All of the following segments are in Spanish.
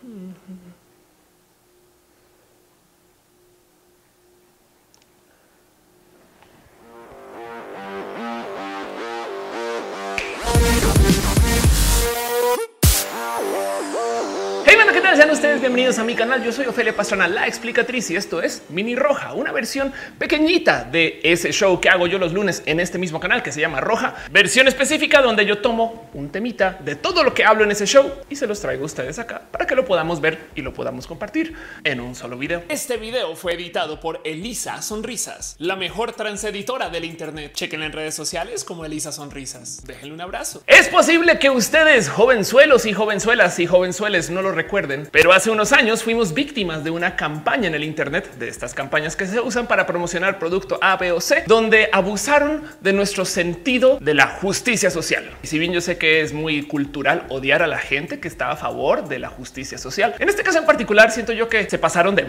Hmm. Bienvenidos a mi canal. Yo soy Ofelia Pastrana, la explicatriz, y esto es Mini Roja, una versión pequeñita de ese show que hago yo los lunes en este mismo canal que se llama Roja, versión específica donde yo tomo un temita de todo lo que hablo en ese show y se los traigo a ustedes acá para que lo podamos ver y lo podamos compartir en un solo video. Este video fue editado por Elisa Sonrisas, la mejor transeditora del Internet. Chequen en redes sociales como Elisa Sonrisas. Déjenle un abrazo. Es posible que ustedes, jovenzuelos y jovenzuelas y jovenzueles, no lo recuerden pero hace unos años fuimos víctimas de una campaña en el Internet, de estas campañas que se usan para promocionar producto A, B o C, donde abusaron de nuestro sentido de la justicia social. Y si bien yo sé que es muy cultural odiar a la gente que está a favor de la justicia social, en este caso en particular siento yo que se pasaron de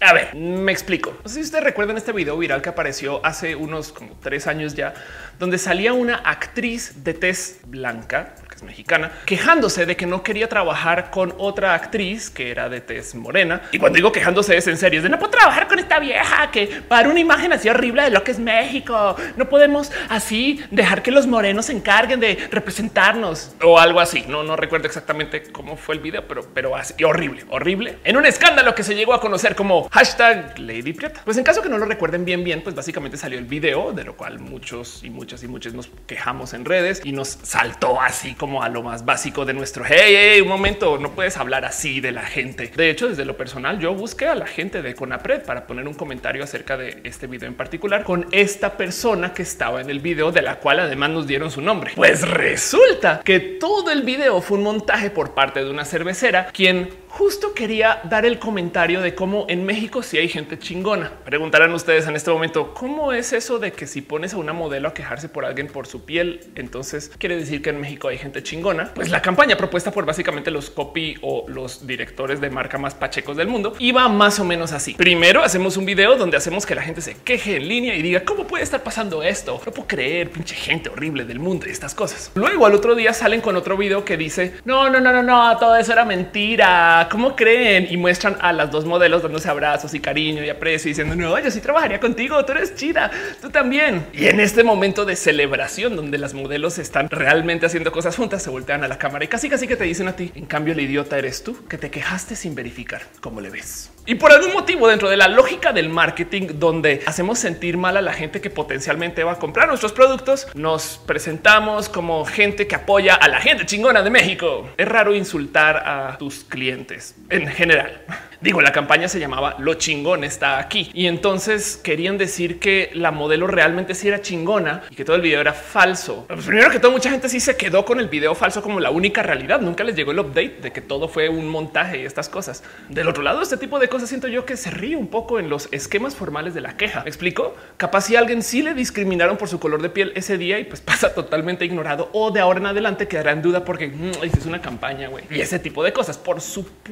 a ver, me explico. No sé si ustedes recuerdan este video viral que apareció hace unos como tres años ya, donde salía una actriz de tez blanca, mexicana, quejándose de que no quería trabajar con otra actriz que era de tez morena. Y cuando digo quejándose es en serio, es de no puedo trabajar con esta vieja que para una imagen así horrible de lo que es México. No podemos así dejar que los morenos se encarguen de representarnos o algo así. No, no recuerdo exactamente cómo fue el video, pero, pero así horrible, horrible. En un escándalo que se llegó a conocer como hashtag Lady Prieta. Pues en caso que no lo recuerden bien, bien, pues básicamente salió el video de lo cual muchos y muchas y muchos nos quejamos en redes y nos saltó así como a lo más básico de nuestro hey, hey, un momento, no puedes hablar así de la gente. De hecho, desde lo personal, yo busqué a la gente de Conapred para poner un comentario acerca de este video en particular con esta persona que estaba en el video, de la cual además nos dieron su nombre. Pues resulta que todo el video fue un montaje por parte de una cervecera quien justo quería dar el comentario de cómo en México sí hay gente chingona. Preguntarán ustedes en este momento cómo es eso de que si pones a una modelo a quejarse por alguien por su piel, entonces quiere decir que en México hay gente chingona. Pues la campaña propuesta por básicamente los copy o los directores de marca más pachecos del mundo iba más o menos así. Primero hacemos un video donde hacemos que la gente se queje en línea y diga cómo puede estar pasando esto. No puedo creer pinche gente horrible del mundo y estas cosas. Luego al otro día salen con otro video que dice no, no, no, no, no, todo eso era mentira cómo creen y muestran a las dos modelos dándose abrazos y cariño y aprecio diciendo no, yo sí trabajaría contigo, tú eres chida, tú también. Y en este momento de celebración donde las modelos están realmente haciendo cosas juntas, se voltean a la cámara y casi casi que te dicen a ti. En cambio, el idiota eres tú que te quejaste sin verificar cómo le ves. Y por algún motivo dentro de la lógica del marketing donde hacemos sentir mal a la gente que potencialmente va a comprar nuestros productos, nos presentamos como gente que apoya a la gente chingona de México. Es raro insultar a tus clientes en general. Digo, la campaña se llamaba Lo chingón está aquí. Y entonces querían decir que la modelo realmente sí era chingona y que todo el video era falso. Pues primero que todo, mucha gente sí se quedó con el video falso como la única realidad. Nunca les llegó el update de que todo fue un montaje y estas cosas. Del otro lado, este tipo de cosas siento yo que se ríe un poco en los esquemas formales de la queja. ¿Me explico? Capaz si alguien sí le discriminaron por su color de piel ese día y pues pasa totalmente ignorado o de ahora en adelante quedará en duda porque mm, es una campaña güey. y ese tipo de cosas. Por supuesto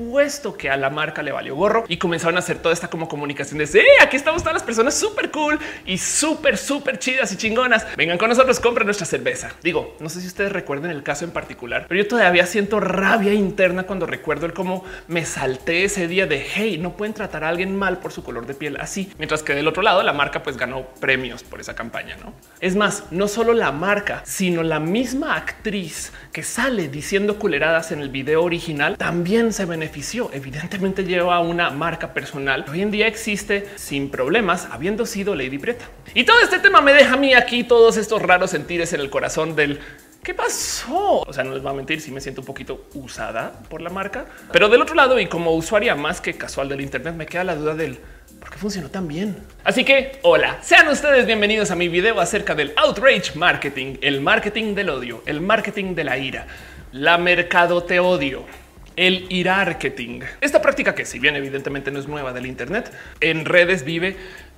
que a la marca le va gorro y comenzaron a hacer toda esta como comunicación de aquí estamos todas las personas súper cool y súper, súper chidas y chingonas. Vengan con nosotros, compren nuestra cerveza. Digo, no sé si ustedes recuerden el caso en particular, pero yo todavía siento rabia interna cuando recuerdo el cómo me salté ese día de hey, no pueden tratar a alguien mal por su color de piel así, mientras que del otro lado la marca pues ganó premios por esa campaña. No es más, no solo la marca, sino la misma actriz que sale diciendo culeradas en el video original también se benefició. Evidentemente lleva una marca personal hoy en día existe sin problemas, habiendo sido Lady Prieta. Y todo este tema me deja a mí aquí todos estos raros sentires en el corazón del ¿Qué pasó? O sea, no les voy a mentir, si me siento un poquito usada por la marca, pero del otro lado y como usuaria más que casual del Internet, me queda la duda del por qué funcionó tan bien. Así que hola, sean ustedes bienvenidos a mi video acerca del outrage marketing, el marketing del odio, el marketing de la ira, la mercado te odio el marketing. Esta práctica que si bien evidentemente no es nueva del Internet, en redes vive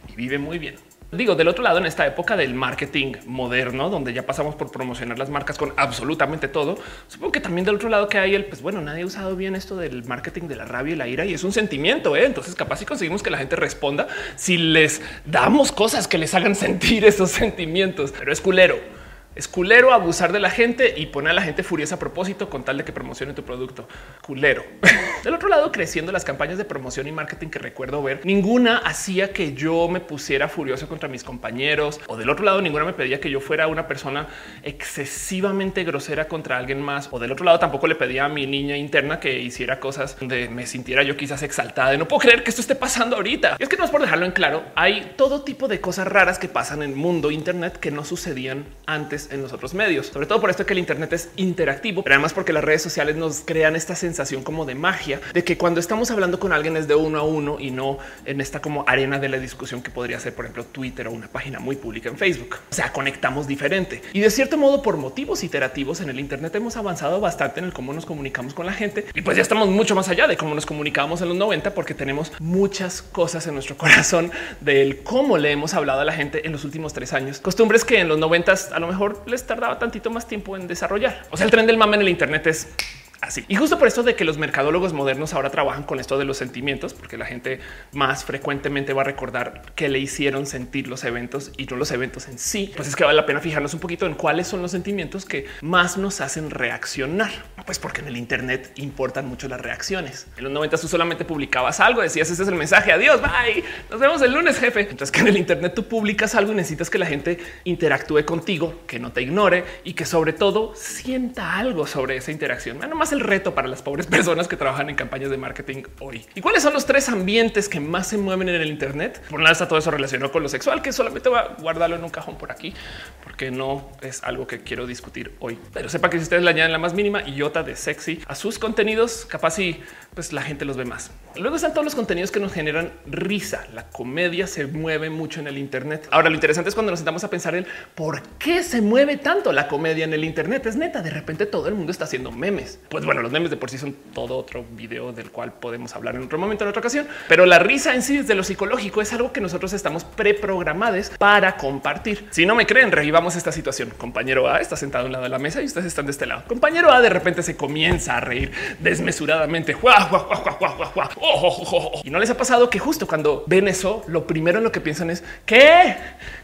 y vive muy bien. Digo, del otro lado, en esta época del marketing moderno, donde ya pasamos por promocionar las marcas con absolutamente todo, supongo que también del otro lado que hay el, pues bueno, nadie ha usado bien esto del marketing de la rabia y la ira y es un sentimiento. ¿eh? Entonces, capaz si conseguimos que la gente responda si les damos cosas que les hagan sentir esos sentimientos, pero es culero Es culero abusar de la gente y poner a la gente furiosa a propósito con tal de que promocione tu producto. Culero. Del otro lado, creciendo las campañas de promoción y marketing que recuerdo ver, ninguna hacía que yo me pusiera furioso contra mis compañeros o del otro lado, ninguna me pedía que yo fuera una persona excesivamente grosera contra alguien más o del otro lado tampoco le pedía a mi niña interna que hiciera cosas donde me sintiera yo quizás exaltada y no puedo creer que esto esté pasando ahorita. Y es que no es por dejarlo en claro, hay todo tipo de cosas raras que pasan en el mundo Internet que no sucedían antes en los otros medios, sobre todo por esto que el Internet es interactivo, pero además porque las redes sociales nos crean esta sensación como de magia de que cuando estamos hablando con alguien es de uno a uno y no en esta como arena de la discusión que podría ser, por ejemplo, Twitter o una página muy pública en Facebook. O sea, conectamos diferente y de cierto modo por motivos iterativos en el Internet hemos avanzado bastante en el cómo nos comunicamos con la gente y pues ya estamos mucho más allá de cómo nos comunicábamos en los 90 porque tenemos muchas cosas en nuestro corazón del cómo le hemos hablado a la gente en los últimos tres años. Costumbres que en los 90 a lo mejor les tardaba tantito más tiempo en desarrollar. O sea, el tren del mame en el Internet es así. Y justo por esto de que los mercadólogos modernos ahora trabajan con esto de los sentimientos, porque la gente más frecuentemente va a recordar que le hicieron sentir los eventos y no los eventos en sí, pues es que vale la pena fijarnos un poquito en cuáles son los sentimientos que más nos hacen reaccionar. Pues porque en el Internet importan mucho las reacciones. En los 90 tú solamente publicabas algo, decías ese es el mensaje, adiós, bye, nos vemos el lunes, jefe. Entonces que en el Internet tú publicas algo y necesitas que la gente interactúe contigo, que no te ignore y que sobre todo sienta algo sobre esa interacción. Más el reto para las pobres personas que trabajan en campañas de marketing hoy. ¿Y cuáles son los tres ambientes que más se mueven en el Internet? Por un lado está todo eso relacionado con lo sexual, que solamente voy a guardarlo en un cajón por aquí, porque no es algo que quiero discutir hoy. Pero sepa que si ustedes le añaden la más mínima iota de sexy a sus contenidos, capaz y pues la gente los ve más. Luego están todos los contenidos que nos generan risa. La comedia se mueve mucho en el Internet. Ahora lo interesante es cuando nos sentamos a pensar en por qué se mueve tanto la comedia en el Internet. Es neta, de repente todo el mundo está haciendo memes. Pues bueno, los memes de por sí son todo otro video del cual podemos hablar en otro momento, en otra ocasión. Pero la risa en sí desde lo psicológico es algo que nosotros estamos preprogramados para compartir. Si no me creen, revivamos esta situación. Compañero A está sentado a un lado de la mesa y ustedes están de este lado. Compañero A de repente se comienza a reír desmesuradamente. Y no les ha pasado que justo cuando ven eso, lo primero en lo que piensan es ¿qué?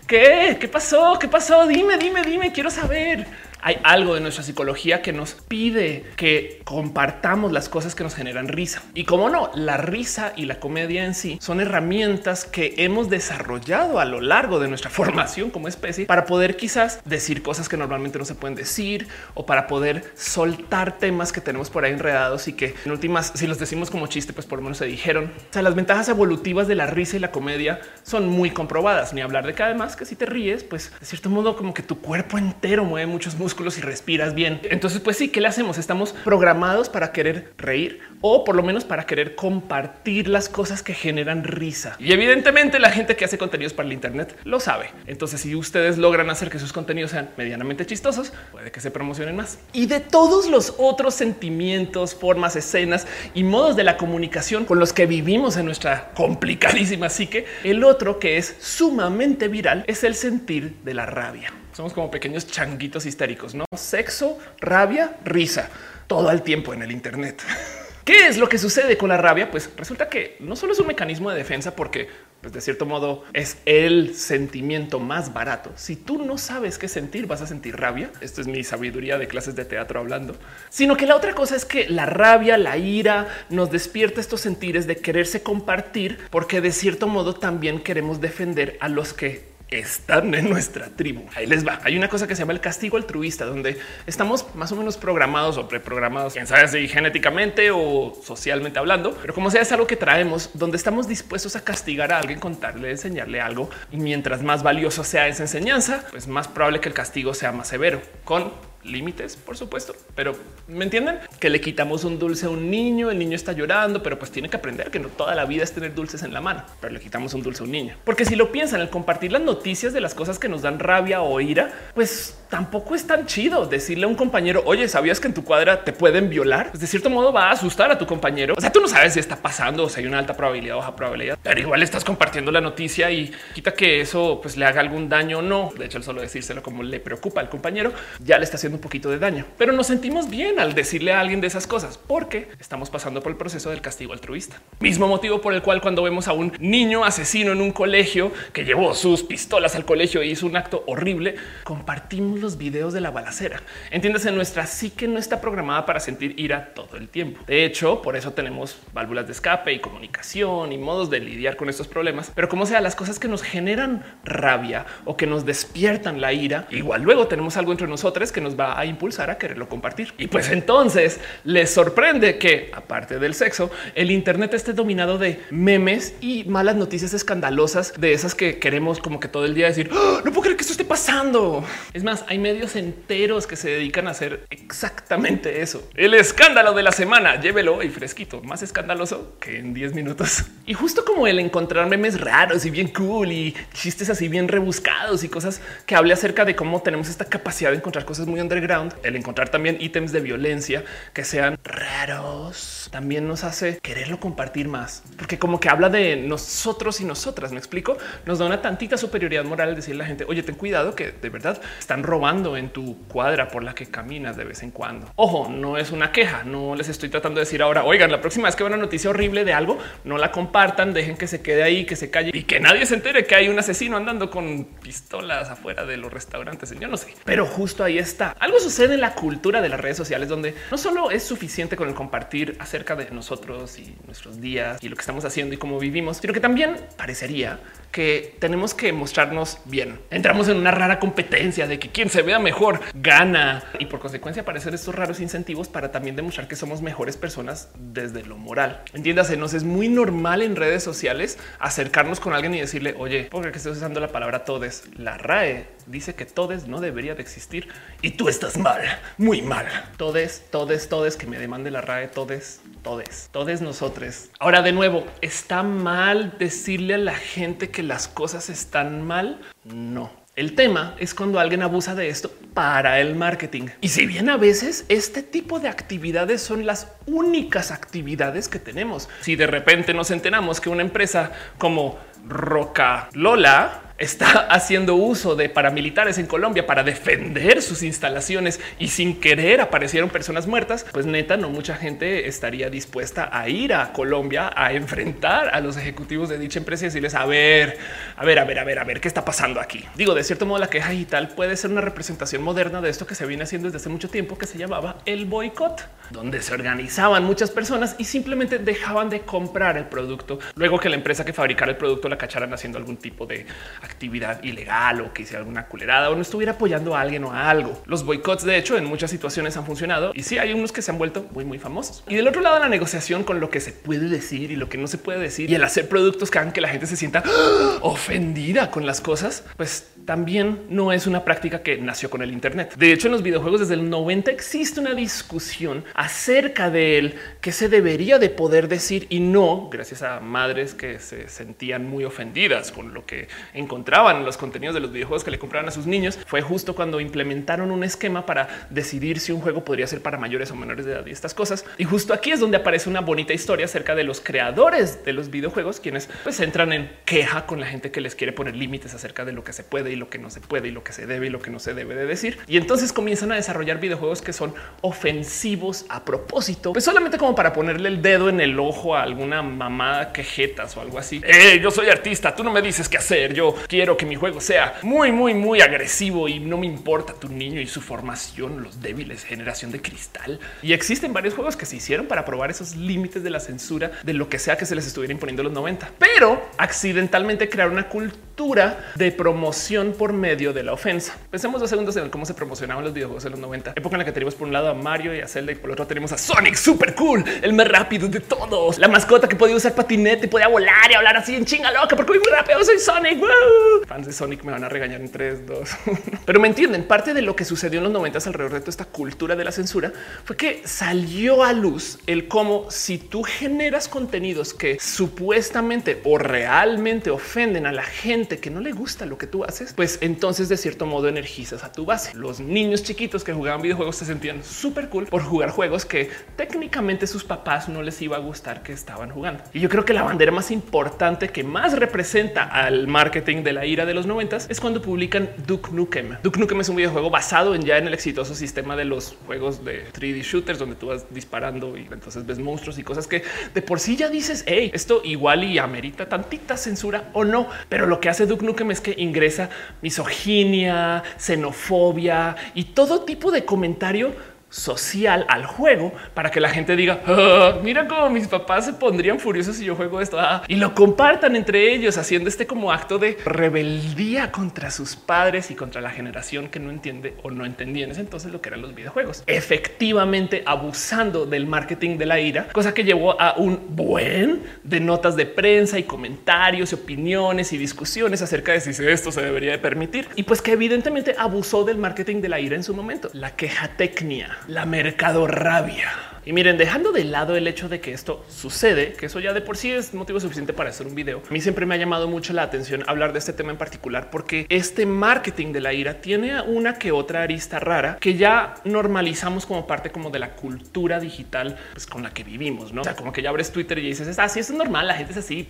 ¿Qué? ¿Qué pasó? ¿Qué pasó? Dime, dime, dime, quiero saber hay algo de nuestra psicología que nos pide que compartamos las cosas que nos generan risa. Y como no, la risa y la comedia en sí son herramientas que hemos desarrollado a lo largo de nuestra formación como especie para poder quizás decir cosas que normalmente no se pueden decir o para poder soltar temas que tenemos por ahí enredados y que en últimas, si los decimos como chiste, pues por lo menos se dijeron. O sea, las ventajas evolutivas de la risa y la comedia son muy comprobadas. Ni hablar de que además que si te ríes, pues de cierto modo como que tu cuerpo entero mueve muchos músculos músculos y respiras bien. Entonces, pues sí, ¿qué le hacemos? Estamos programados para querer reír o por lo menos para querer compartir las cosas que generan risa. Y evidentemente la gente que hace contenidos para el Internet lo sabe. Entonces, si ustedes logran hacer que sus contenidos sean medianamente chistosos, puede que se promocionen más. Y de todos los otros sentimientos, formas, escenas y modos de la comunicación con los que vivimos en nuestra complicadísima psique, el otro que es sumamente viral es el sentir de la rabia. Somos como pequeños changuitos histéricos, no sexo, rabia, risa, todo el tiempo en el Internet. ¿Qué es lo que sucede con la rabia? Pues resulta que no solo es un mecanismo de defensa, porque pues de cierto modo es el sentimiento más barato. Si tú no sabes qué sentir, vas a sentir rabia. Esto es mi sabiduría de clases de teatro hablando, sino que la otra cosa es que la rabia, la ira nos despierta estos sentires de quererse compartir, porque de cierto modo también queremos defender a los que están en nuestra tribu. Ahí les va. Hay una cosa que se llama el castigo altruista, donde estamos más o menos programados o preprogramados, quién sabe si genéticamente o socialmente hablando, pero como sea, es algo que traemos donde estamos dispuestos a castigar a alguien, contarle, enseñarle algo. Y mientras más valioso sea esa enseñanza, pues más probable que el castigo sea más severo con límites, por supuesto, pero me entienden que le quitamos un dulce a un niño, el niño está llorando, pero pues tiene que aprender que no toda la vida es tener dulces en la mano, pero le quitamos un dulce a un niño. Porque si lo piensan, el compartir las noticias de las cosas que nos dan rabia o ira, pues tampoco es tan chido decirle a un compañero, oye, ¿sabías que en tu cuadra te pueden violar? Pues de cierto modo va a asustar a tu compañero. O sea, tú no sabes si está pasando o si hay una alta probabilidad o baja probabilidad, pero igual estás compartiendo la noticia y quita que eso pues le haga algún daño o no. De hecho, el solo decírselo como le preocupa al compañero ya le está haciendo un poquito de daño, pero nos sentimos bien al decirle a alguien de esas cosas porque estamos pasando por el proceso del castigo altruista. Mismo motivo por el cual cuando vemos a un niño asesino en un colegio que llevó sus pistolas al colegio e hizo un acto horrible, compartimos los videos de la balacera. Entiéndase, nuestra psique no está programada para sentir ira todo el tiempo. De hecho, por eso tenemos válvulas de escape y comunicación y modos de lidiar con estos problemas. Pero como sea, las cosas que nos generan rabia o que nos despiertan la ira, igual luego tenemos algo entre nosotros que nos va a impulsar a quererlo compartir. Y pues entonces les sorprende que, aparte del sexo, el Internet esté dominado de memes y malas noticias escandalosas de esas que queremos como que todo el día decir, ¡Ah! no puedo creer que esto esté pasando. Es más, hay medios enteros que se dedican a hacer exactamente eso. El escándalo de la semana, llévelo y fresquito, más escandaloso que en 10 minutos. Y justo como el encontrar memes raros y bien cool y chistes así bien rebuscados y cosas que hable acerca de cómo tenemos esta capacidad de encontrar cosas muy underground, el encontrar también ítems de violencia que sean raros, también nos hace quererlo compartir más, porque como que habla de nosotros y nosotras, me explico, nos da una tantita superioridad moral decirle a la gente, oye, ten cuidado que de verdad están robando en tu cuadra por la que caminas de vez en cuando. Ojo, no es una queja, no les estoy tratando de decir ahora, oigan, la próxima vez que vean una noticia horrible de algo, no la compartan, dejen que se quede ahí, que se calle y que nadie se entere que hay un asesino andando con pistolas afuera de los restaurantes. Yo no sé, pero justo ahí está. Algo sucede en la cultura de las redes sociales donde no solo es suficiente con el compartir acerca de nosotros y nuestros días y lo que estamos haciendo y cómo vivimos, sino que también parecería que tenemos que mostrarnos bien. Entramos en una rara competencia de que quien se vea mejor gana y por consecuencia aparecen estos raros incentivos para también demostrar que somos mejores personas desde lo moral. Entiéndase, nos es muy normal en redes sociales acercarnos con alguien y decirle, oye, porque que estoy usando la palabra todes. La RAE dice que todes no debería de existir y tú estás mal, muy mal. Todes, todes, todes, que me demande la RAE, todes, todes, todes nosotros. Ahora de nuevo, ¿está mal decirle a la gente que las cosas están mal? No. El tema es cuando alguien abusa de esto para el marketing. Y si bien a veces este tipo de actividades son las únicas actividades que tenemos, si de repente nos enteramos que una empresa como Roca Lola está haciendo uso de paramilitares en Colombia para defender sus instalaciones y sin querer aparecieron personas muertas, pues neta, no mucha gente estaría dispuesta a ir a Colombia a enfrentar a los ejecutivos de dicha empresa y decirles a ver, a ver, a ver, a ver, a ver qué está pasando aquí. Digo, de cierto modo, la queja digital puede ser una representación moderna de esto que se viene haciendo desde hace mucho tiempo, que se llamaba el boicot, donde se organizaban muchas personas y simplemente dejaban de comprar el producto luego que la empresa que fabricara el producto la cacharan haciendo algún tipo de actividad ilegal o que hiciera alguna culerada o no estuviera apoyando a alguien o a algo. Los boicots, de hecho, en muchas situaciones han funcionado y sí hay unos que se han vuelto muy, muy famosos. Y del otro lado, la negociación con lo que se puede decir y lo que no se puede decir y el hacer productos que hagan que la gente se sienta ofendida con las cosas, pues también no es una práctica que nació con el Internet. De hecho, en los videojuegos desde el 90 existe una discusión acerca de él que se debería de poder decir y no gracias a madres que se sentían muy ofendidas con lo que encontraban en los contenidos de los videojuegos que le compraban a sus niños. Fue justo cuando implementaron un esquema para decidir si un juego podría ser para mayores o menores de edad y estas cosas. Y justo aquí es donde aparece una bonita historia acerca de los creadores de los videojuegos, quienes pues entran en queja con la gente que les quiere poner límites acerca de lo que se puede y lo que no se puede y lo que se debe y lo que no se debe de decir. Y entonces comienzan a desarrollar videojuegos que son ofensivos a propósito, pues solamente como para ponerle el dedo en el ojo a alguna mamada quejetas o algo así. Eh, yo soy artista, tú no me dices qué hacer. Yo quiero que mi juego sea muy, muy, muy agresivo y no me importa tu niño y su formación, los débiles, generación de cristal. Y existen varios juegos que se hicieron para probar esos límites de la censura de lo que sea que se les estuviera imponiendo los 90, pero accidentalmente crear una cultura de promoción por medio de la ofensa. Pensemos dos segundos en cómo se promocionaban los videojuegos en los 90, época en la que tenemos por un lado a Mario y a Zelda y por el otro tenemos a Sonic super cool, el más rápido de todos, la mascota que podía usar patinete, podía volar y hablar así en chinga loca porque muy rápido soy Sonic. Fans de Sonic me van a regañar en 3, 2. Pero me entienden, parte de lo que sucedió en los 90 alrededor de toda esta cultura de la censura fue que salió a luz el cómo si tú generas contenidos que supuestamente o realmente ofenden a la gente que no le gusta lo que tú haces, pues entonces de cierto modo energizas a tu base. Los niños chiquitos que jugaban videojuegos se sentían súper cool por jugar juegos que técnicamente sus papás no les iba a gustar que estaban jugando. Y yo creo que la bandera más importante que más representa al marketing de la ira de los noventas es cuando publican Duke Nukem. Duke Nukem es un videojuego basado en ya en el exitoso sistema de los juegos de 3D shooters donde tú vas disparando y entonces ves monstruos y cosas que de por sí ya dices, hey, esto igual y amerita tantita censura o no, pero lo que hace hace Duke Nukem es que ingresa misoginia, xenofobia y todo tipo de comentario social al juego para que la gente diga ah, mira cómo mis papás se pondrían furiosos si yo juego esto ah", y lo compartan entre ellos haciendo este como acto de rebeldía contra sus padres y contra la generación que no entiende o no entendía en ese entonces lo que eran los videojuegos. Efectivamente abusando del marketing de la ira cosa que llevó a un buen de notas de prensa y comentarios y opiniones y discusiones acerca de si esto se debería de permitir. Y pues que evidentemente abusó del marketing de la ira en su momento. La queja técnica la mercado rabia. Y miren, dejando de lado el hecho de que esto sucede, que eso ya de por sí es motivo suficiente para hacer un video. A mí siempre me ha llamado mucho la atención hablar de este tema en particular, porque este marketing de la ira tiene una que otra arista rara que ya normalizamos como parte como de la cultura digital pues, con la que vivimos, no? O sea, como que ya abres Twitter y dices, así es normal, la gente es así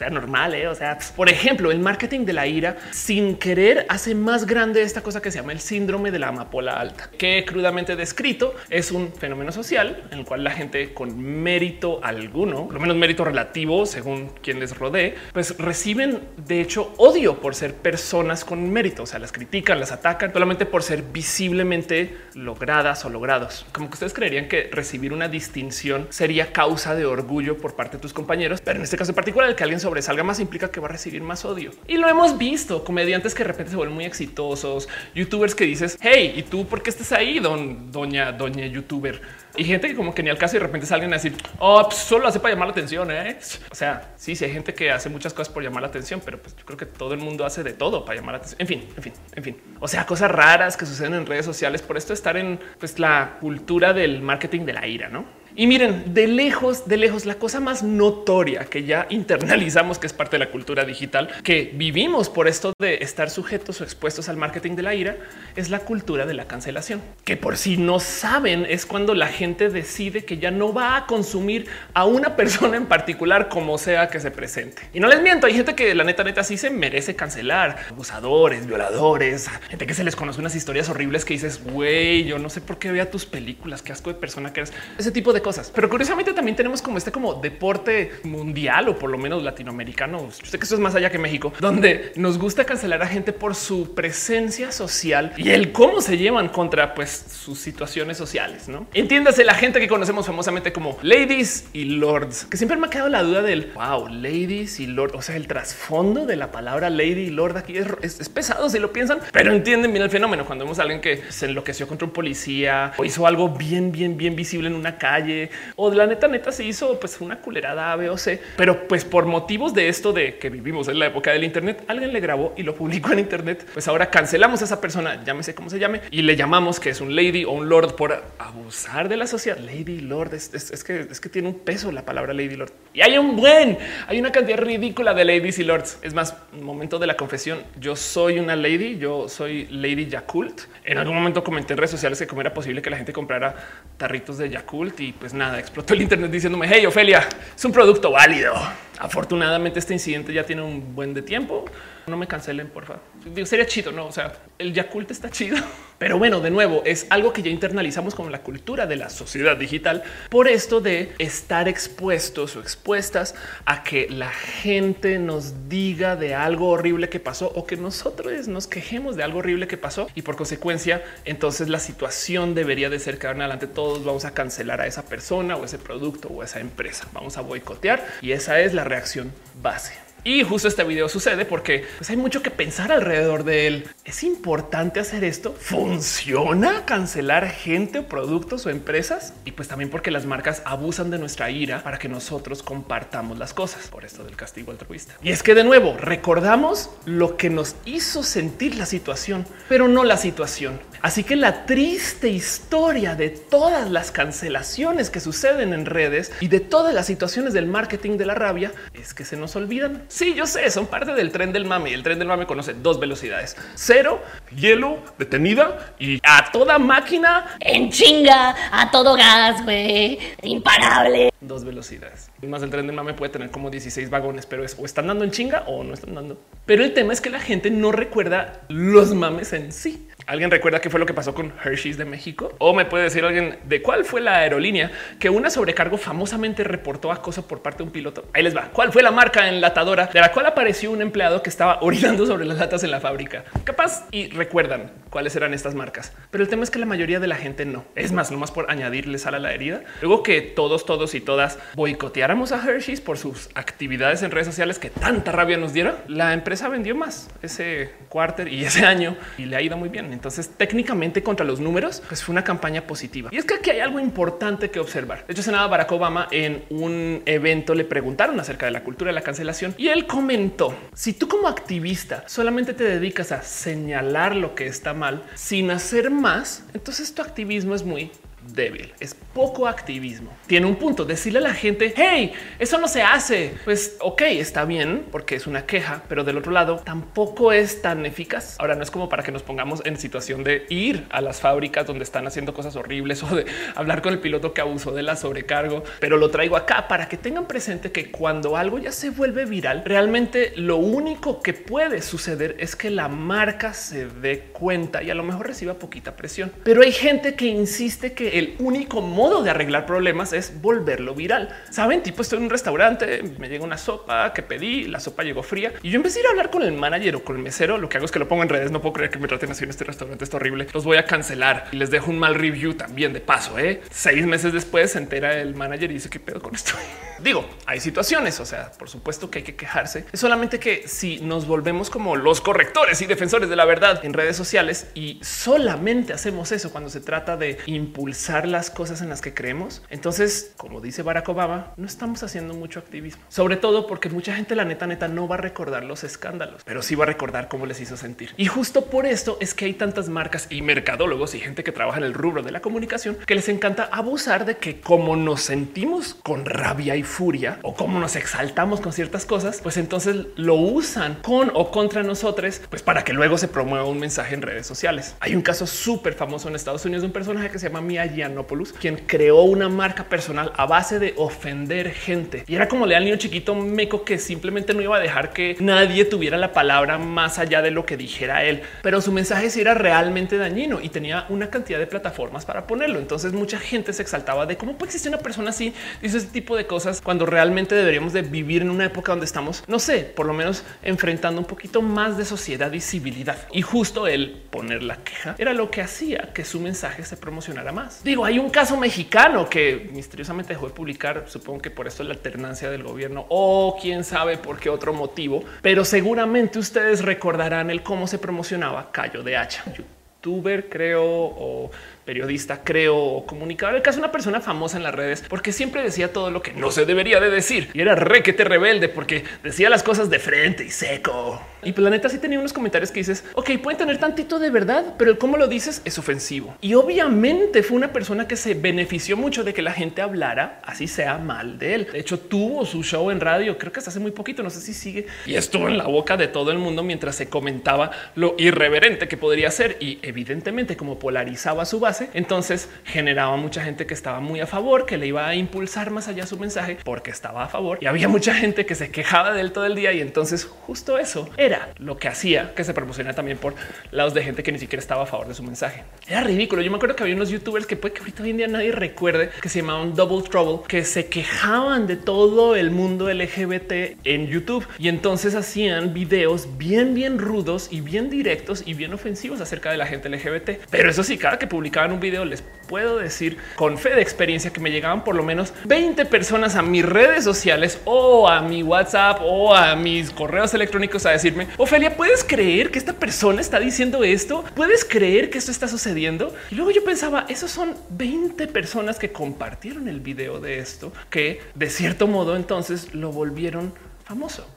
sea normal. ¿eh? O sea, por ejemplo, el marketing de la ira sin querer hace más grande esta cosa que se llama el síndrome de la amapola alta, que crudamente descrito es un fenómeno social en el cual la gente con mérito alguno, lo menos mérito relativo, según quien les rodee, pues reciben de hecho odio por ser personas con mérito. O sea, las critican, las atacan solamente por ser visiblemente logradas o logrados. Como que ustedes creerían que recibir una distinción sería causa de orgullo por parte de tus compañeros, pero en este caso en particular, el que alguien sobresalga más implica que va a recibir más odio. Y lo hemos visto, comediantes que de repente se vuelven muy exitosos, youtubers que dices, hey, ¿y tú por qué estás ahí, don, doña, doña youtuber? Y gente que como que ni al caso y de repente salen a decir, oh, pues solo hace para llamar la atención. ¿eh? O sea, sí, sí hay gente que hace muchas cosas por llamar la atención, pero pues yo creo que todo el mundo hace de todo para llamar la atención. En fin, en fin, en fin. O sea, cosas raras que suceden en redes sociales por esto estar en pues, la cultura del marketing de la ira, ¿no? Y miren, de lejos, de lejos, la cosa más notoria que ya internalizamos, que es parte de la cultura digital, que vivimos por esto de estar sujetos o expuestos al marketing de la ira, es la cultura de la cancelación, que por si no saben es cuando la gente decide que ya no va a consumir a una persona en particular como sea que se presente. Y no les miento, hay gente que la neta, neta, sí se merece cancelar, abusadores, violadores, gente que se les conoce unas historias horribles que dices, güey, yo no sé por qué vea tus películas, qué asco de persona que eres, ese tipo de cosas. Pero curiosamente también tenemos como este como deporte mundial o por lo menos latinoamericano. Sé que eso es más allá que México, donde nos gusta cancelar a gente por su presencia social y el cómo se llevan contra pues sus situaciones sociales. No entiéndase la gente que conocemos famosamente como ladies y lords, que siempre me ha quedado la duda del wow, ladies y lords. O sea, el trasfondo de la palabra lady y lord aquí es, pesado si lo piensan, pero entienden bien el fenómeno. Cuando vemos a alguien que se enloqueció contra un policía o hizo algo bien, bien, bien visible en una calle o de la neta neta se hizo pues una culerada A, B o C, pero pues por motivos de esto de que vivimos en la época del Internet, alguien le grabó y lo publicó en Internet. Pues ahora cancelamos a esa persona, llámese cómo se llame, y le llamamos que es un lady o un lord por abusar de la sociedad. Lady Lord es, que es que tiene un peso la palabra Lady Lord y hay un buen, hay una cantidad ridícula de ladies y lords. Es más, momento de la confesión. Yo soy una lady, yo soy Lady Yakult. En algún momento comenté en redes sociales que cómo era posible que la gente comprara tarritos de Yakult y pues nada, explotó el Internet diciéndome, hey Ofelia, es un producto válido. Afortunadamente este incidente ya tiene un buen de tiempo. No me cancelen, por favor. Sería chido, no? O sea, el Yakult está chido. Pero bueno, de nuevo, es algo que ya internalizamos como la cultura de la sociedad digital por esto de estar expuestos o expuestas a que la gente nos diga de algo horrible que pasó o que nosotros nos quejemos de algo horrible que pasó y por consecuencia, entonces la situación debería de ser que ahora en adelante todos vamos a cancelar a esa persona o ese producto o esa empresa. Vamos a boicotear y esa es la reacción base. Y justo este video sucede porque pues, hay mucho que pensar alrededor de él. Es importante hacer esto. Funciona cancelar gente productos o empresas y pues también porque las marcas abusan de nuestra ira para que nosotros compartamos las cosas por esto del castigo altruista. Y es que de nuevo recordamos lo que nos hizo sentir la situación, pero no la situación. Así que la triste historia de todas las cancelaciones que suceden en redes y de todas las situaciones del marketing de la rabia es que se nos olvidan. Sí, yo sé, son parte del tren del mame. El tren del mame conoce dos velocidades: cero, hielo, detenida y a toda máquina en chinga, a todo gas, güey, imparable. Dos velocidades. Más el tren del mame puede tener como 16 vagones, pero es o están dando en chinga o no están dando. Pero el tema es que la gente no recuerda los mames en sí. ¿Alguien recuerda qué fue lo que pasó con Hershey's de México? O me puede decir alguien de cuál fue la aerolínea que una sobrecargo famosamente reportó acoso por parte de un piloto. Ahí les va. ¿Cuál fue la marca enlatadora de la cual apareció un empleado que estaba orinando sobre las latas en la fábrica? Capaz y recuerdan cuáles eran estas marcas. Pero el tema es que la mayoría de la gente no. Es más, nomás por añadirle sal a la herida. Luego que todos, todos y todas boicoteáramos a Hershey's por sus actividades en redes sociales que tanta rabia nos diera, la empresa vendió más ese cuarter y ese año y le ha ido muy bien. Entonces, técnicamente contra los números, pues fue una campaña positiva. Y es que aquí hay algo importante que observar. De hecho, senador Barack Obama en un evento le preguntaron acerca de la cultura de la cancelación y él comentó, si tú como activista solamente te dedicas a señalar lo que está mal sin hacer más, entonces tu activismo es muy débil, es poco activismo. Tiene un punto, decirle a la gente, hey, eso no se hace. Pues ok, está bien porque es una queja, pero del otro lado tampoco es tan eficaz. Ahora no es como para que nos pongamos en situación de ir a las fábricas donde están haciendo cosas horribles o de hablar con el piloto que abusó de la sobrecargo, pero lo traigo acá para que tengan presente que cuando algo ya se vuelve viral, realmente lo único que puede suceder es que la marca se dé cuenta y a lo mejor reciba poquita presión. Pero hay gente que insiste que el único modo de arreglar problemas es volverlo viral. Saben, tipo estoy en un restaurante, me llega una sopa que pedí, la sopa llegó fría y yo en vez de ir a hablar con el manager o con el mesero, lo que hago es que lo pongo en redes. No puedo creer que me traten así en este restaurante, es horrible. Los voy a cancelar y les dejo un mal review también de paso. ¿eh? Seis meses después se entera el manager y dice qué pedo con esto. Digo, hay situaciones, o sea, por supuesto que hay que quejarse. Es solamente que si nos volvemos como los correctores y defensores de la verdad en redes sociales y solamente hacemos eso cuando se trata de impulsar las cosas en las que creemos, entonces, como dice Barack Obama, no estamos haciendo mucho activismo, sobre todo porque mucha gente, la neta, neta, no va a recordar los escándalos, pero sí va a recordar cómo les hizo sentir. Y justo por esto es que hay tantas marcas y mercadólogos y gente que trabaja en el rubro de la comunicación que les encanta abusar de que como nos sentimos con rabia y furia o como nos exaltamos con ciertas cosas, pues entonces lo usan con o contra nosotros, pues para que luego se promueva un mensaje en redes sociales. Hay un caso súper famoso en Estados Unidos de un personaje que se llama Mia Yiannopoulos, quien creó una marca personal a base de ofender gente. Y era como le al niño chiquito meco que simplemente no iba a dejar que nadie tuviera la palabra más allá de lo que dijera él. Pero su mensaje sí era realmente dañino y tenía una cantidad de plataformas para ponerlo. Entonces mucha gente se exaltaba de cómo puede existir una persona así, dice ese tipo de cosas cuando realmente deberíamos de vivir en una época donde estamos, no sé, por lo menos enfrentando un poquito más de sociedad y civilidad. Y justo el poner la queja era lo que hacía que su mensaje se promocionara más. Digo, hay un caso mexicano que misteriosamente dejó de publicar, supongo que por esto la alternancia del gobierno o quién sabe por qué otro motivo, pero seguramente ustedes recordarán el cómo se promocionaba Cayo de Hacha, youtuber creo o periodista, creo, o comunicador. El caso de una persona famosa en las redes, porque siempre decía todo lo que no se debería de decir y era requete rebelde porque decía las cosas de frente y seco. Y Planeta sí tenía unos comentarios que dices, ok, pueden tener tantito de verdad, pero el cómo lo dices es ofensivo. Y obviamente fue una persona que se benefició mucho de que la gente hablara, así sea mal de él. De hecho, tuvo su show en radio, creo que hasta hace muy poquito, no sé si sigue, y estuvo en la boca de todo el mundo mientras se comentaba lo irreverente que podría ser. Y evidentemente, como polarizaba su base, entonces generaba mucha gente que estaba muy a favor, que le iba a impulsar más allá su mensaje porque estaba a favor. Y había mucha gente que se quejaba de él todo el día. Y entonces justo eso era lo que hacía que se promocionara también por lados de gente que ni siquiera estaba a favor de su mensaje. Era ridículo. Yo me acuerdo que había unos youtubers que puede que ahorita hoy en día nadie recuerde que se llamaban Double Trouble, que se quejaban de todo el mundo LGBT en YouTube y entonces hacían videos bien, bien rudos y bien directos y bien ofensivos acerca de la gente LGBT. Pero eso sí, cada que publicaban un video les puedo decir con fe de experiencia que me llegaban por lo menos 20 personas a mis redes sociales o a mi WhatsApp o a mis correos electrónicos a decirme, Ofelia, ¿puedes creer que esta persona está diciendo esto? ¿Puedes creer que esto está sucediendo? Y luego yo pensaba, esos son 20 personas que compartieron el video de esto, que de cierto modo entonces lo volvieron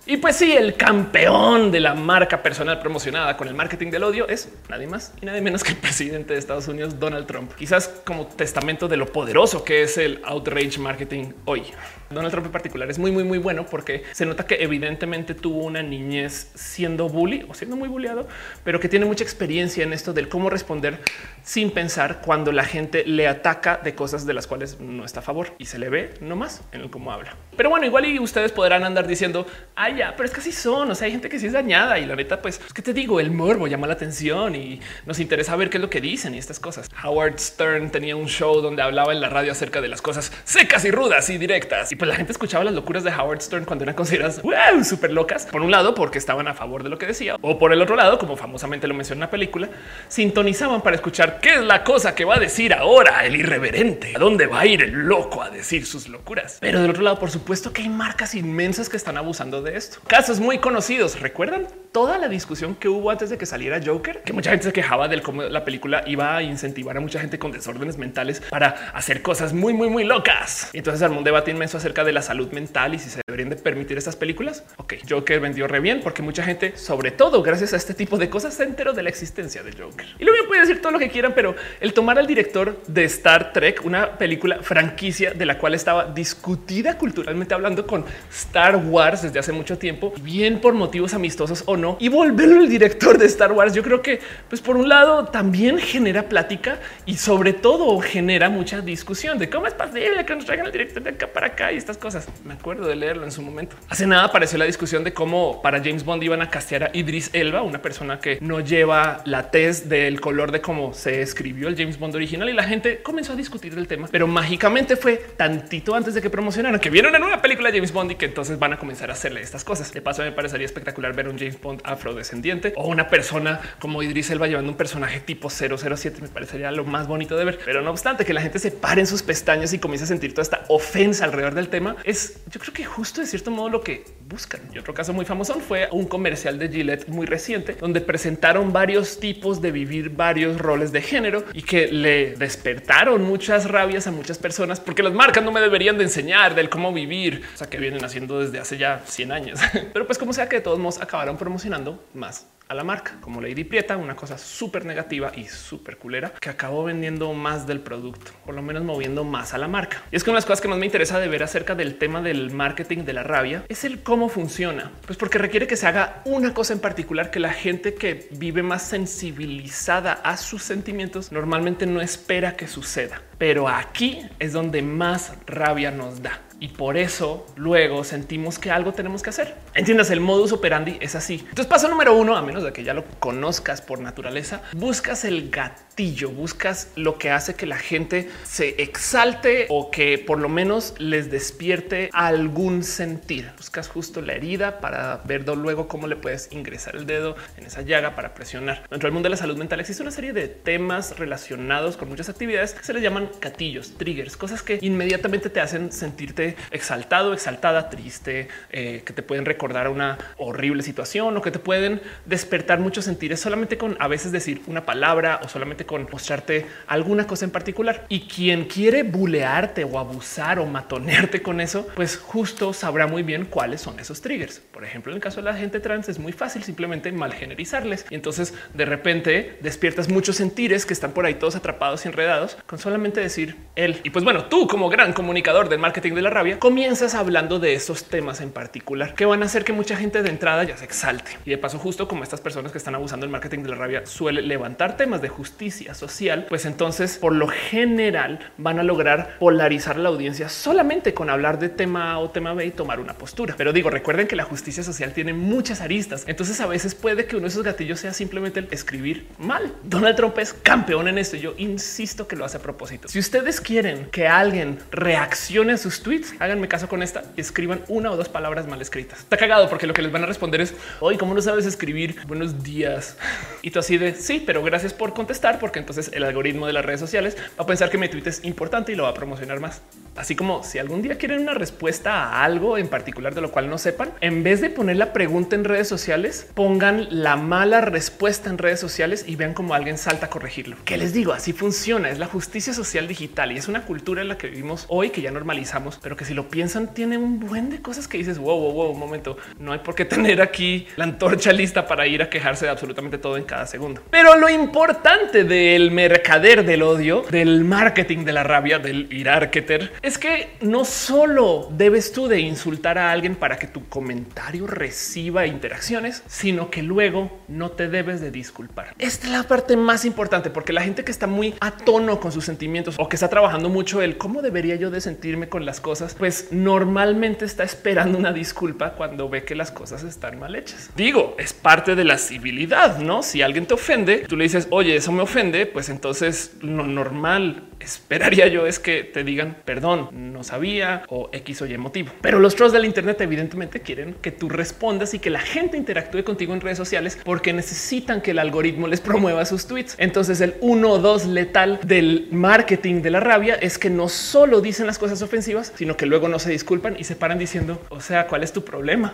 Y pues sí, el campeón de la marca personal promocionada con el marketing del odio es nadie más y nadie menos que el presidente de Estados Unidos, Donald Trump. Quizás como testamento de lo poderoso que es el outrage marketing hoy. Donald Trump en particular es muy, muy, muy bueno porque se nota que evidentemente tuvo una niñez siendo bully o siendo muy bulleado, pero que tiene mucha experiencia en esto del cómo responder sin pensar cuando la gente le ataca de cosas de las cuales no está a favor y se le ve nomás en el cómo habla. Pero bueno, igual y ustedes podrán andar diciendo diciendo, ah, ya, pero es que así son. O sea, hay gente que sí es dañada y la neta, pues, ¿qué te digo? El morbo llama la atención y nos interesa ver qué es lo que dicen y estas cosas. Howard Stern tenía un show donde hablaba en la radio acerca de las cosas secas y rudas y directas. Y pues la gente escuchaba las locuras de Howard Stern cuando eran consideradas wow, súper locas. Por un lado, porque estaban a favor de lo que decía, o por el otro lado, como famosamente lo menciona en la película, sintonizaban para escuchar qué es la cosa que va a decir ahora el irreverente, a dónde va a ir el loco a decir sus locuras. Pero del otro lado, por supuesto que hay marcas inmensas que están abusando de esto. Casos muy conocidos. ¿Recuerdan toda la discusión que hubo antes de que saliera Joker? Que mucha gente se quejaba del cómo la película iba a incentivar a mucha gente con desórdenes mentales para hacer cosas muy, muy, muy locas. Y entonces armó un debate inmenso acerca de la salud mental y si se deberían de permitir estas películas. Ok, Joker vendió re bien porque mucha gente, sobre todo gracias a este tipo de cosas, se enteró de la existencia de Joker. Y luego pueden decir todo lo que quieran, pero el tomar al director de Star Trek, una película franquicia de la cual estaba discutida culturalmente hablando con Star Wars desde hace mucho tiempo, bien por motivos amistosos o no, y volverlo el director de Star Wars, yo creo que, pues por un lado, también genera plática y sobre todo genera mucha discusión de cómo es posible que nos traigan el director de acá para acá y estas cosas. Me acuerdo de leerlo en su momento. Hace nada apareció la discusión de cómo para James Bond iban a castear a Idris Elba, una persona que no lleva la tez del color de cómo se escribió el James Bond original y la gente comenzó a discutir del tema, pero mágicamente fue tantito antes de que promocionaran que vieron una nueva película de James Bond y que entonces van a comenzar a hacerle estas cosas. De paso, me parecería espectacular ver un James Bond afrodescendiente o una persona como Idris Elba llevando un personaje tipo 007. Me parecería lo más bonito de ver. Pero no obstante que la gente se pare en sus pestañas y comience a sentir toda esta ofensa alrededor del tema, es yo creo que justo de cierto modo lo que buscan. Y otro caso muy famoso fue un comercial de Gillette muy reciente donde presentaron varios tipos de vivir varios roles de género y que le despertaron muchas rabias a muchas personas porque las marcas no me deberían de enseñar del cómo vivir, o sea, que vienen haciendo desde hace ya 100 años. Pero pues como sea que de todos modos acabaron promocionando más a la marca, como Lady Prieta, una cosa súper negativa y súper culera que acabó vendiendo más del producto, por lo menos moviendo más a la marca. Y es que una de las cosas que más me interesa de ver acerca del tema del marketing de la rabia es el cómo funciona, pues porque requiere que se haga una cosa en particular que la gente que vive más sensibilizada a sus sentimientos normalmente no espera que suceda. Pero aquí es donde más rabia nos da y por eso luego sentimos que algo tenemos que hacer. Entiendas, el modus operandi es así. Entonces, paso número uno, a menos de que ya lo conozcas por naturaleza, buscas el gatillo, buscas lo que hace que la gente se exalte o que por lo menos les despierte algún sentir. Buscas justo la herida para ver luego cómo le puedes ingresar el dedo en esa llaga para presionar. Dentro del mundo de la salud mental existe una serie de temas relacionados con muchas actividades que se les llaman gatillos, triggers, cosas que inmediatamente te hacen sentirte exaltado, exaltada, triste, eh, que te pueden recordar una horrible situación o que te pueden despertar muchos sentires solamente con a veces decir una palabra o solamente con mostrarte alguna cosa en particular. Y quien quiere bulearte o abusar o matonearte con eso, pues justo sabrá muy bien cuáles son esos triggers. Por ejemplo, en el caso de la gente trans es muy fácil simplemente mal generalizarles y entonces de repente despiertas muchos sentires que están por ahí todos atrapados y enredados con solamente decir él. Y pues bueno, tú como gran comunicador del marketing de la rabia, comienzas hablando de esos temas en particular que van a hacer que mucha gente de entrada ya se exalte. Y de paso, justo como estas personas que están abusando del marketing de la rabia suele levantar temas de justicia social, pues entonces por lo general van a lograr polarizar la audiencia solamente con hablar de tema A o tema B y tomar una postura. Pero digo, recuerden que la justicia social tiene muchas aristas. Entonces a veces puede que uno de esos gatillos sea simplemente el escribir mal. Donald Trump es campeón en esto. Yo insisto que lo hace a propósito. Si ustedes quieren que alguien reaccione a sus tweets, háganme caso con esta escriban una o dos palabras mal escritas. Está cagado porque lo que les van a responder es hoy, ¿cómo no sabes escribir buenos días? Y tú así de sí, pero gracias por contestar, porque entonces el algoritmo de las redes sociales va a pensar que mi tweet es importante y lo va a promocionar más. Así como si algún día quieren una respuesta a algo en particular de lo cual no sepan, en vez de poner la pregunta en redes sociales, pongan la mala respuesta en redes sociales y vean cómo alguien salta a corregirlo. ¿Qué les digo? Así funciona. Es la justicia social digital y es una cultura en la que vivimos hoy que ya normalizamos, pero que si lo piensan tiene un buen de cosas que dices, wow, wow, wow, un momento, no hay por qué tener aquí la antorcha lista para ir a quejarse de absolutamente todo en cada segundo. Pero lo importante del mercader del odio, del marketing de la rabia, del irarketer, es que no solo debes tú de insultar a alguien para que tu comentario reciba interacciones, sino que luego no te debes de disculpar. Esta es la parte más importante porque la gente que está muy a tono con sus sentimientos o que está trabajando mucho el cómo debería yo de sentirme con las cosas, pues normalmente está esperando una disculpa cuando ve que las cosas están mal hechas. Digo, es parte de la civilidad, ¿no? Si alguien te ofende, tú le dices, oye, eso me ofende, pues entonces lo normal esperaría yo es que te digan perdón, no sabía o X o Y motivo. Pero los trolls del Internet evidentemente quieren que tú respondas y que la gente interactúe contigo en redes sociales porque necesitan que el algoritmo les promueva sus tweets. Entonces el 1 2 letal del marketing de la rabia es que no solo dicen las cosas ofensivas, sino que luego no se disculpan y se paran diciendo, o sea, ¿cuál es tu problema?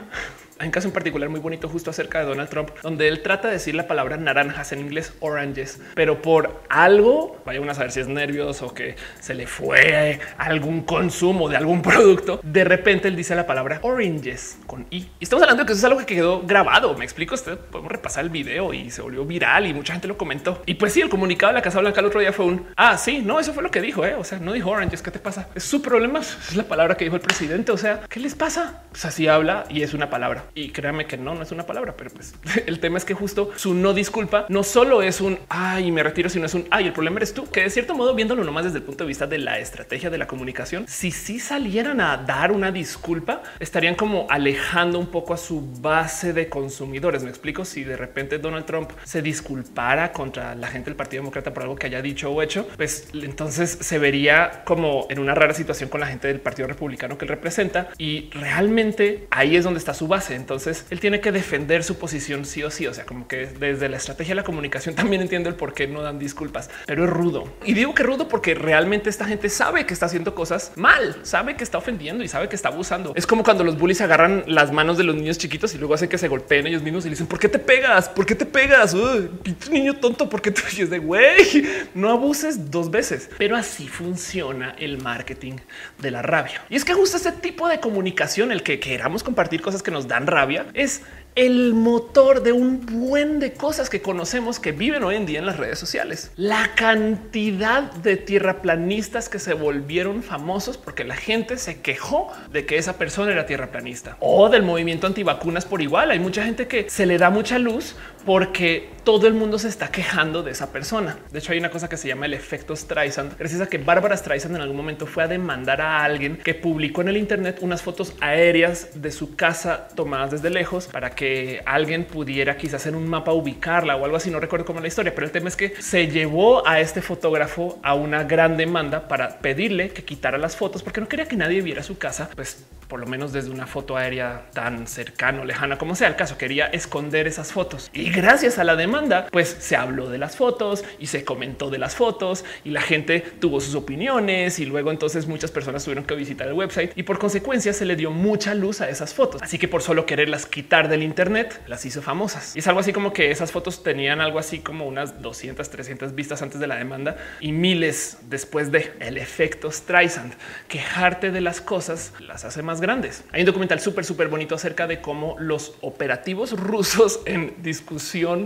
Hay un caso en particular muy bonito justo acerca de Donald Trump, donde él trata de decir la palabra naranjas en inglés, oranges, pero por algo, vaya a saber si es nervios o que se le fue algún consumo de algún producto, de repente él dice la palabra oranges con i. Y estamos hablando de que eso es algo que quedó grabado. Me explico. Usted podemos repasar el video y se volvió viral y mucha gente lo comentó. Y pues sí, el comunicado de la Casa Blanca el otro día fue un ah, sí, no, eso fue lo que dijo. ¿eh? O sea, no dijo oranges. ¿Qué te pasa? Es su problema. Es la palabra que dijo el presidente. O sea, ¿qué les pasa? Pues así habla y es una palabra. Y créame que no, no es una palabra, pero pues el tema es que justo su no disculpa no solo es un ay, me retiro, sino es un ay, el problema eres tú, que de cierto modo viéndolo nomás desde el punto de vista de la estrategia de la comunicación, si sí salieran a dar una disculpa, estarían como alejando un poco a su base de consumidores. Me explico si de repente Donald Trump se disculpara contra la gente del Partido Demócrata por algo que haya dicho o hecho, pues entonces se vería como en una rara situación con la gente del Partido Republicano que él representa y realmente ahí es donde está su base. Entonces él tiene que defender su posición sí o sí. O sea, como que desde la estrategia de la comunicación también entiendo el por qué no dan disculpas, pero es rudo. Y digo que rudo porque realmente esta gente sabe que está haciendo cosas mal, sabe que está ofendiendo y sabe que está abusando. Es como cuando los bullies agarran las manos de los niños chiquitos y luego hacen que se golpeen ellos mismos y dicen, ¿por qué te pegas? ¿Por qué te pegas? Uy, niño tonto, ¿por qué te oyes de güey? No abuses dos veces. Pero así funciona el marketing de la rabia. Y es que justo ese tipo de comunicación, el que queramos compartir cosas que nos dan rabia, es el motor de un buen de cosas que conocemos que viven hoy en día en las redes sociales. La cantidad de tierraplanistas que se volvieron famosos porque la gente se quejó de que esa persona era tierraplanista o del movimiento antivacunas por igual. Hay mucha gente que se le da mucha luz porque todo el mundo se está quejando de esa persona. De hecho, hay una cosa que se llama el efecto Streisand, gracias a que Bárbara Streisand en algún momento fue a demandar a alguien que publicó en el Internet unas fotos aéreas de su casa tomadas desde lejos para que alguien pudiera quizás en un mapa ubicarla o algo así. No recuerdo cómo es la historia, pero el tema es que se llevó a este fotógrafo a una gran demanda para pedirle que quitara las fotos porque no quería que nadie viera su casa, pues por lo menos desde una foto aérea tan cercano, lejana como sea el caso, quería esconder esas fotos. Y gracias a la demanda, pues se habló de las fotos y se comentó de las fotos y la gente tuvo sus opiniones y luego entonces muchas personas tuvieron que visitar el website y por consecuencia se le dio mucha luz a esas fotos. Así que por solo quererlas quitar del Internet, las hizo famosas. Y es algo así como que esas fotos tenían algo así como unas 200, 300 vistas antes de la demanda y miles después de el efecto Streisand. Quejarte de las cosas las hace más grandes. Hay un documental súper, súper bonito acerca de cómo los operativos rusos en discusión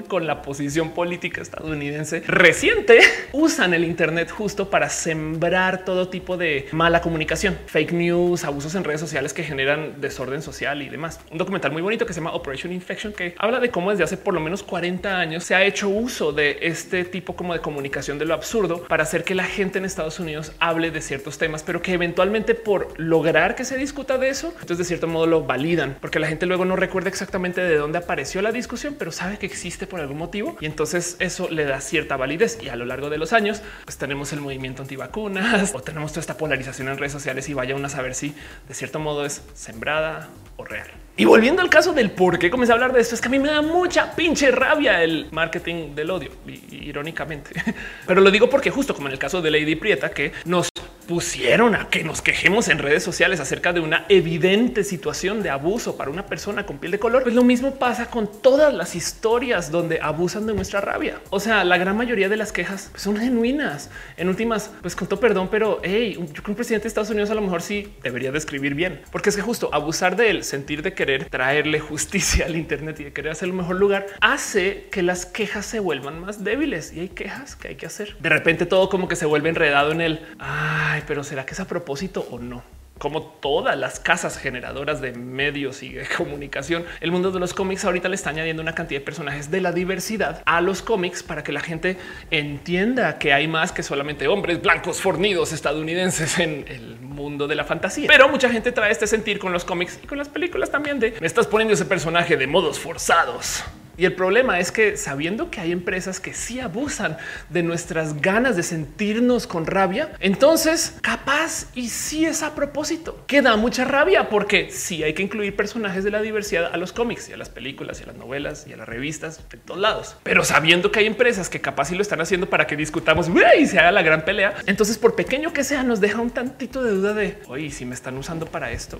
con la posición política estadounidense reciente usan el Internet justo para sembrar todo tipo de mala comunicación, fake news, abusos en redes sociales que generan desorden social y demás. Un documental muy bonito que se llama Operation Infection que habla de cómo desde hace por lo menos 40 años se ha hecho uso de este tipo como de comunicación de lo absurdo para hacer que la gente en Estados Unidos hable de ciertos temas, pero que eventualmente por lograr que se discuta de eso, entonces de cierto modo lo validan, porque la gente luego no recuerda exactamente de dónde apareció la discusión, pero sabe que existe por algún motivo y entonces eso le da cierta validez. Y a lo largo de los años, pues tenemos el movimiento antivacunas o tenemos toda esta polarización en redes sociales y vaya uno a saber si de cierto modo es sembrada o real. Y volviendo al caso del por qué comencé a hablar de esto, es que a mí me da mucha pinche rabia el marketing del odio, irónicamente. Pero lo digo porque justo como en el caso de Lady Prieta, que nos pusieron a que nos quejemos en redes sociales acerca de una evidente situación de abuso para una persona con piel de color. Pues lo mismo pasa con todas las historias donde abusan de nuestra rabia. O sea, la gran mayoría de las quejas pues, son genuinas. En últimas, pues con todo perdón, pero hey, yo creo que un presidente de Estados Unidos a lo mejor sí debería describir bien, porque es que justo abusar del sentir de querer traerle justicia al Internet y de querer hacer un mejor lugar hace que las quejas se vuelvan más débiles y hay quejas que hay que hacer. De repente todo como que se vuelve enredado en el ay, pero será que es a propósito o no? Como todas las casas generadoras de medios y de comunicación, el mundo de los cómics ahorita le está añadiendo una cantidad de personajes de la diversidad a los cómics para que la gente entienda que hay más que solamente hombres blancos fornidos estadounidenses en el mundo de la fantasía. Pero mucha gente trae este sentir con los cómics y con las películas también de me estás poniendo ese personaje de modos forzados. Y el problema es que sabiendo que hay empresas que sí abusan de nuestras ganas de sentirnos con rabia, entonces capaz y sí es a propósito, que da mucha rabia porque sí hay que incluir personajes de la diversidad a los cómics y a las películas y a las novelas y a las revistas de todos lados. Pero sabiendo que hay empresas que capaz y lo están haciendo para que discutamos y se haga la gran pelea, entonces por pequeño que sea nos deja un tantito de duda de hoy si me están usando para esto.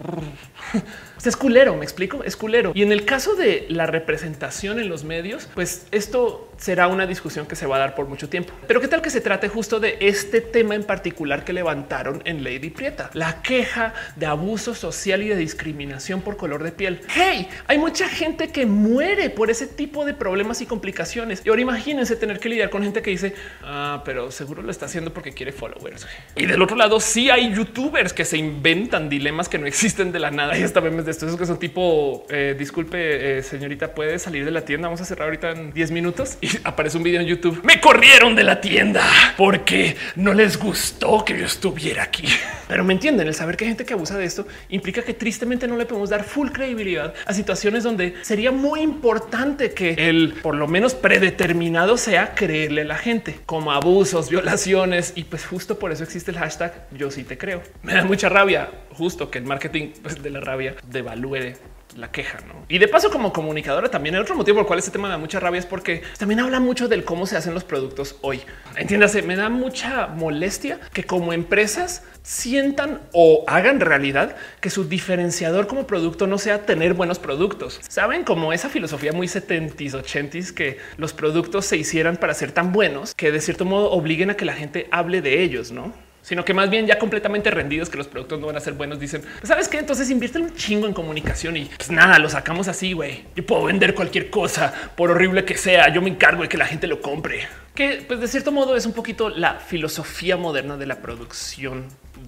es culero, me explico, es culero. Y en el caso de la representación en los medios, pues esto será una discusión que se va a dar por mucho tiempo. Pero qué tal que se trate justo de este tema en particular que levantaron en Lady Prieta, la queja de abuso social y de discriminación por color de piel. Hey, hay mucha gente que muere por ese tipo de problemas y complicaciones. Y ahora imagínense tener que lidiar con gente que dice, ah, pero seguro lo está haciendo porque quiere followers. Y del otro lado, sí hay youtubers que se inventan dilemas que no existen de la nada. Y hasta memes de estos que son tipo, eh, disculpe, eh, señorita, puede salir de la tienda. Vamos a cerrar ahorita en 10 minutos y aparece un video en YouTube. Me corrieron de la tienda porque no les gustó que yo estuviera aquí. Pero me entienden, el saber que hay gente que abusa de esto implica que tristemente no le podemos dar full credibilidad a situaciones donde sería muy importante que el por lo menos predeterminado sea creerle a la gente como abusos, violaciones y pues justo por eso existe el hashtag yo sí te creo. Me da mucha rabia justo que el marketing pues, de la rabia devalúe la queja. ¿no? Y de paso, como comunicadora, también el otro motivo por el cual este tema da mucha rabia es porque también habla mucho del cómo se hacen los productos hoy. Entiéndase, me da mucha molestia que como empresas sientan o hagan realidad que su diferenciador como producto no sea tener buenos productos. Saben como esa filosofía muy 70s, 80s que los productos se hicieran para ser tan buenos que de cierto modo obliguen a que la gente hable de ellos, no? Sino que más bien ya completamente rendidos que los productos no van a ser buenos. Dicen, pues, sabes qué? Entonces invierten un chingo en comunicación y pues nada, lo sacamos así. Güey, yo puedo vender cualquier cosa por horrible que sea. Yo me encargo de que la gente lo compre, que pues de cierto modo es un poquito la filosofía moderna de la producción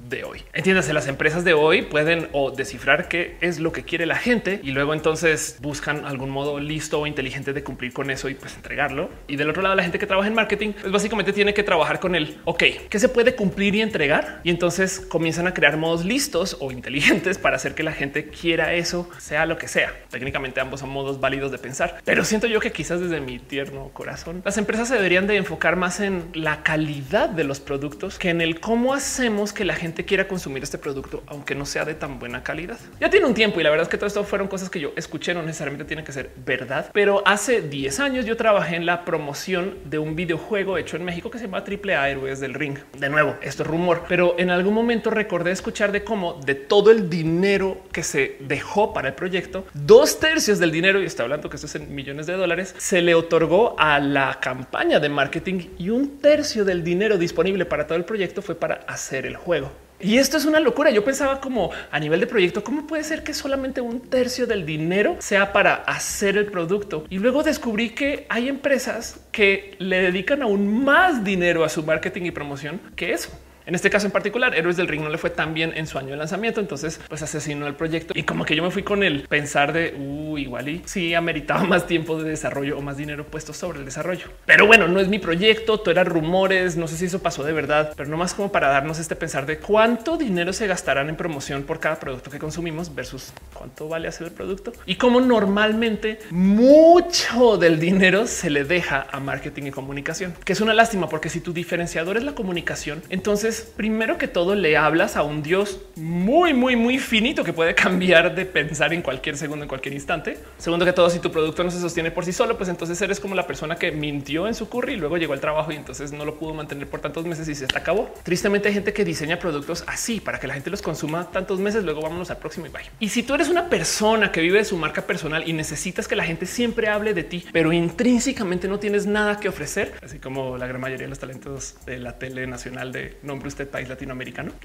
de hoy. Entiéndase, las empresas de hoy pueden descifrar qué es lo que quiere la gente y luego entonces buscan algún modo listo o inteligente de cumplir con eso y pues entregarlo. Y del otro lado, la gente que trabaja en marketing, pues básicamente tiene que trabajar con el ok, que se puede cumplir y entregar. Y entonces comienzan a crear modos listos o inteligentes para hacer que la gente quiera eso, sea lo que sea. Técnicamente ambos son modos válidos de pensar, pero siento yo que quizás desde mi tierno corazón, las empresas se deberían de enfocar más en la calidad de los productos que en el cómo hacemos que la gente quiera consumir este producto, aunque no sea de tan buena calidad. Ya tiene un tiempo y la verdad es que todo esto fueron cosas que yo escuché, no necesariamente tiene que ser verdad, pero hace 10 años yo trabajé en la promoción de un videojuego hecho en México que se llama Triple A Héroes del Ring. De nuevo, esto es rumor, pero en algún momento recordé escuchar de cómo de todo el dinero que se dejó para el proyecto, dos tercios del dinero, y está hablando que esto es en millones de dólares, se le otorgó a la campaña de marketing y un tercio del dinero disponible para todo el proyecto fue para hacer el juego. Y esto es una locura. Yo pensaba como a nivel de proyecto, ¿cómo puede ser que solamente un tercio del dinero sea para hacer el producto? Y luego descubrí que hay empresas que le dedican aún más dinero a su marketing y promoción que eso. En este caso en particular, Héroes del Ring no le fue tan bien en su año de lanzamiento, entonces pues asesinó el proyecto y como que yo me fui con el pensar de uh, igual y sí ameritaba más tiempo de desarrollo o más dinero puesto sobre el desarrollo. Pero bueno, no es mi proyecto, todo eran rumores, no sé si eso pasó de verdad, pero no más como para darnos este pensar de cuánto dinero se gastarán en promoción por cada producto que consumimos versus cuánto vale hacer el producto y cómo normalmente mucho del dinero se le deja a marketing y comunicación, que es una lástima porque si tu diferenciador es la comunicación, entonces primero que todo, le hablas a un Dios muy, muy, muy finito que puede cambiar de pensar en cualquier segundo, en cualquier instante. Segundo que todo, si tu producto no se sostiene por sí solo, pues entonces eres como la persona que mintió en su curry y luego llegó al trabajo y entonces no lo pudo mantener por tantos meses y se acabó. Tristemente hay gente que diseña productos así para que la gente los consuma tantos meses, luego vámonos al próximo y bye. Y si tú eres una persona que vive de su marca personal y necesitas que la gente siempre hable de ti, pero intrínsecamente no tienes nada que ofrecer, así como la gran mayoría de los talentos de la tele nacional de nombre usted país latinoamericano.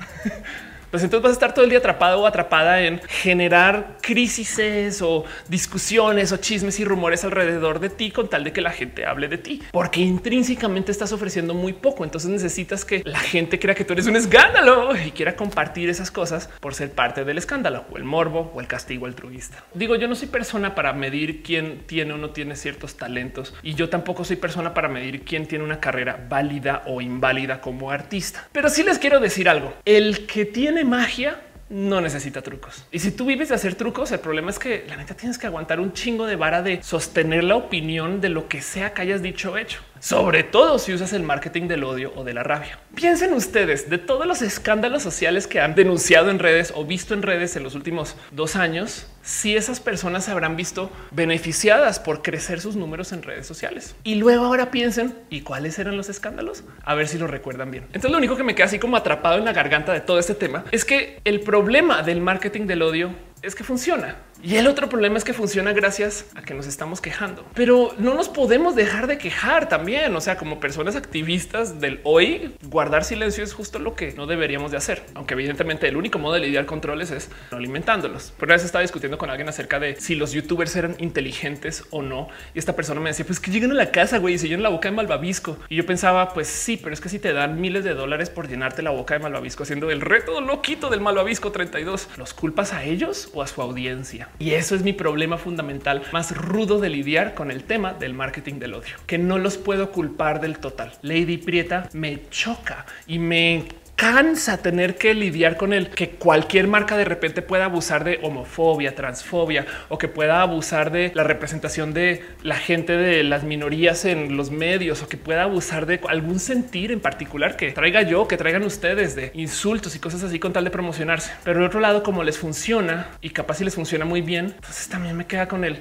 pues entonces vas a estar todo el día atrapado o atrapada en generar crisis o discusiones o chismes y rumores alrededor de ti con tal de que la gente hable de ti, porque intrínsecamente estás ofreciendo muy poco. Entonces necesitas que la gente crea que tú eres un escándalo y quiera compartir esas cosas por ser parte del escándalo o el morbo o el castigo altruista. Digo, yo no soy persona para medir quién tiene o no tiene ciertos talentos y yo tampoco soy persona para medir quién tiene una carrera válida o inválida como artista. Pero sí les quiero decir algo. El que tiene magia no necesita trucos. Y si tú vives de hacer trucos, el problema es que la neta tienes que aguantar un chingo de vara de sostener la opinión de lo que sea que hayas dicho o hecho sobre todo si usas el marketing del odio o de la rabia. Piensen ustedes de todos los escándalos sociales que han denunciado en redes o visto en redes en los últimos dos años, si esas personas se habrán visto beneficiadas por crecer sus números en redes sociales. Y luego ahora piensen y cuáles eran los escándalos, a ver si lo recuerdan bien. Entonces lo único que me queda así como atrapado en la garganta de todo este tema es que el problema del marketing del odio es que funciona. Y el otro problema es que funciona gracias a que nos estamos quejando, pero no nos podemos dejar de quejar también. O sea, como personas activistas del hoy, guardar silencio es justo lo que no deberíamos de hacer. Aunque evidentemente el único modo de lidiar controles es alimentándolos. Por eso estaba discutiendo con alguien acerca de si los youtubers eran inteligentes o no. Y esta persona me decía, pues que lleguen a la casa, güey, y se llenan la boca de malvavisco. Y yo pensaba, pues sí, pero es que si te dan miles de dólares por llenarte la boca de malvavisco haciendo el reto loquito del malvavisco 32, ¿los culpas a ellos o a su audiencia? Y eso es mi problema fundamental más rudo de lidiar con el tema del marketing del odio, que no los puedo culpar del total. Lady Prieta me choca y me cansa tener que lidiar con él, que cualquier marca de repente pueda abusar de homofobia, transfobia o que pueda abusar de la representación de la gente de las minorías en los medios o que pueda abusar de algún sentir en particular que traiga yo, que traigan ustedes de insultos y cosas así con tal de promocionarse. Pero del otro lado, como les funciona y capaz si les funciona muy bien, entonces también me queda con él.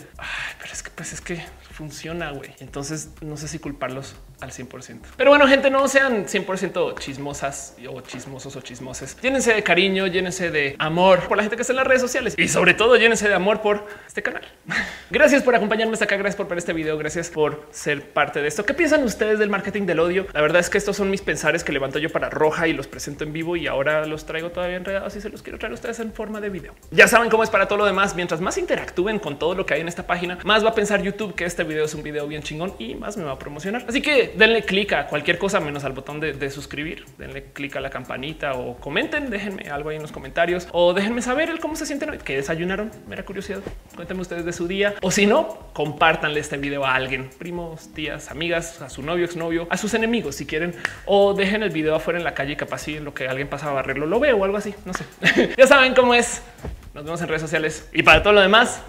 pero es que pues es que funciona, güey. Entonces no sé si culparlos al 100%. Pero bueno, gente, no sean 100% chismosas o chismosos o chismoses. Llénense de cariño, llénense de amor por la gente que está en las redes sociales y sobre todo llénense de amor por este canal. gracias por acompañarme hasta acá. Gracias por ver este video. Gracias por ser parte de esto. ¿Qué piensan ustedes del marketing del odio? La verdad es que estos son mis pensares que levanto yo para Roja y los presento en vivo y ahora los traigo todavía enredados y se los quiero traer a ustedes en forma de video. Ya saben cómo es para todo lo demás. Mientras más interactúen con todo lo que hay en esta página, más va a pensar YouTube que este video es un video bien chingón y más me va a promocionar. Así que denle clic a cualquier cosa menos al botón de, suscribir. Denle clic a la campanita o comenten, déjenme algo ahí en los comentarios o déjenme saber el cómo se sienten hoy, que desayunaron. Mera curiosidad. Cuéntenme ustedes de su día o si no, compártanle este video a alguien, primos, tías, amigas, a su novio, exnovio, a sus enemigos si quieren o dejen el video afuera en la calle capaz si lo que alguien pasa a barrerlo lo veo o algo así. No sé. ya saben cómo es. Nos vemos en redes sociales y para todo lo demás.